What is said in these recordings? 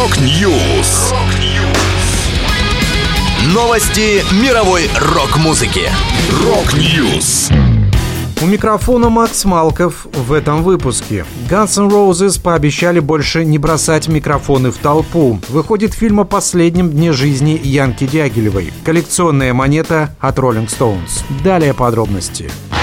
Rock News. Новости мировой рок-музыки. Rock News. У микрофона Макс Малков в этом выпуске. Guns N' Roses пообещали больше не бросать микрофоны в толпу. Выходит фильм о последнем дне жизни Янки Дягилевой. Коллекционная монета от Rolling Stones. Далее подробности. Take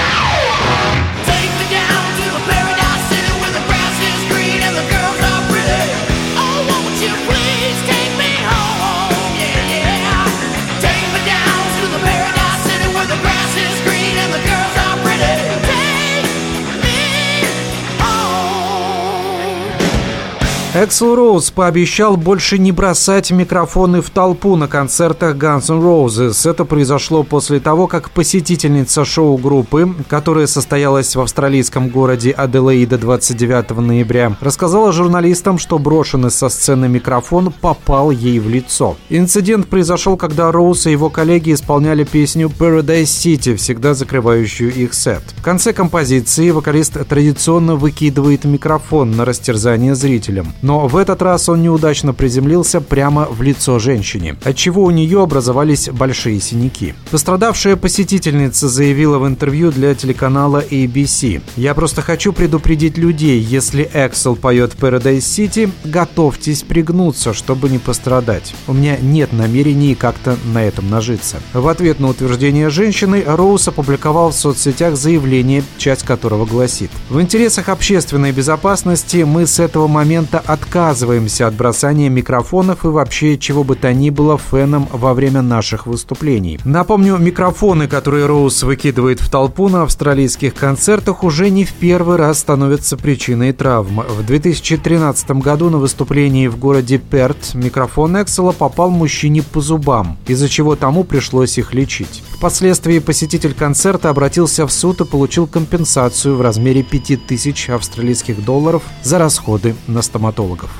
Эксел Роуз пообещал больше не бросать микрофоны в толпу на концертах Guns N' Roses. Это произошло после того, как посетительница шоу-группы, которая состоялась в австралийском городе Аделаида 29 ноября, рассказала журналистам, что брошенный со сцены микрофон попал ей в лицо. Инцидент произошел, когда Роуз и его коллеги исполняли песню Paradise City, всегда закрывающую их сет. В конце композиции вокалист традиционно выкидывает микрофон на растерзание зрителям. Но в этот раз он неудачно приземлился прямо в лицо женщине, отчего у нее образовались большие синяки. Пострадавшая посетительница заявила в интервью для телеканала ABC. «Я просто хочу предупредить людей, если Эксел поет Paradise City, готовьтесь пригнуться, чтобы не пострадать. У меня нет намерений как-то на этом нажиться». В ответ на утверждение женщины Роуз опубликовал в соцсетях заявление, часть которого гласит «В интересах общественной безопасности мы с этого момента отказываемся от бросания микрофонов и вообще чего бы то ни было феном во время наших выступлений. Напомню, микрофоны, которые Роуз выкидывает в толпу на австралийских концертах, уже не в первый раз становятся причиной травм. В 2013 году на выступлении в городе Перт микрофон Эксела попал мужчине по зубам, из-за чего тому пришлось их лечить. Впоследствии посетитель концерта обратился в суд и получил компенсацию в размере 5000 австралийских долларов за расходы на стоматологов.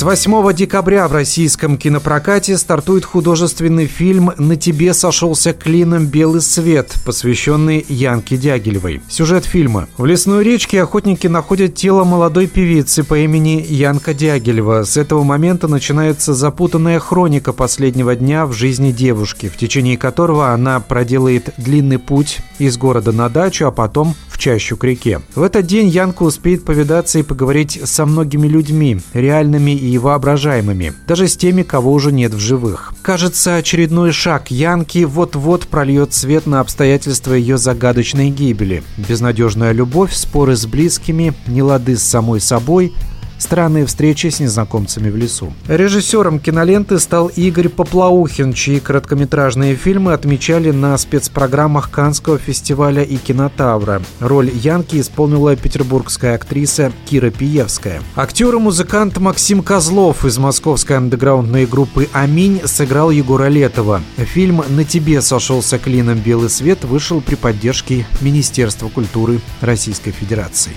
С 8 декабря в российском кинопрокате стартует художественный фильм «На тебе сошелся клином белый свет», посвященный Янке Дягилевой. Сюжет фильма. В лесной речке охотники находят тело молодой певицы по имени Янка Дягилева. С этого момента начинается запутанная хроника последнего дня в жизни девушки, в течение которого она проделает длинный путь из города на дачу, а потом чащу к реке. В этот день Янка успеет повидаться и поговорить со многими людьми, реальными и воображаемыми, даже с теми, кого уже нет в живых. Кажется, очередной шаг Янки вот-вот прольет свет на обстоятельства ее загадочной гибели. Безнадежная любовь, споры с близкими, нелады с самой собой – Странные встречи с незнакомцами в лесу. Режиссером киноленты стал Игорь Поплаухин, чьи короткометражные фильмы отмечали на спецпрограммах Канского фестиваля и Кинотавра. Роль Янки исполнила петербургская актриса Кира Пиевская. Актер и музыкант Максим Козлов из московской андеграундной группы «Аминь» сыграл Егора Летова. Фильм «На тебе сошелся клином белый свет» вышел при поддержке Министерства культуры Российской Федерации.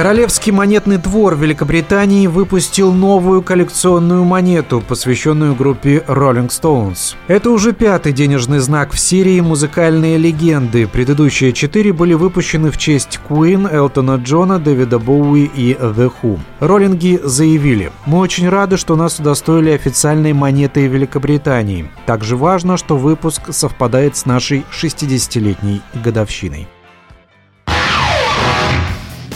Королевский монетный двор Великобритании выпустил новую коллекционную монету, посвященную группе Rolling Stones. Это уже пятый денежный знак в серии «Музыкальные легенды». Предыдущие четыре были выпущены в честь Queen, Элтона Джона, Дэвида Боуи и The Who. Роллинги заявили, «Мы очень рады, что нас удостоили официальной монетой Великобритании. Также важно, что выпуск совпадает с нашей 60-летней годовщиной».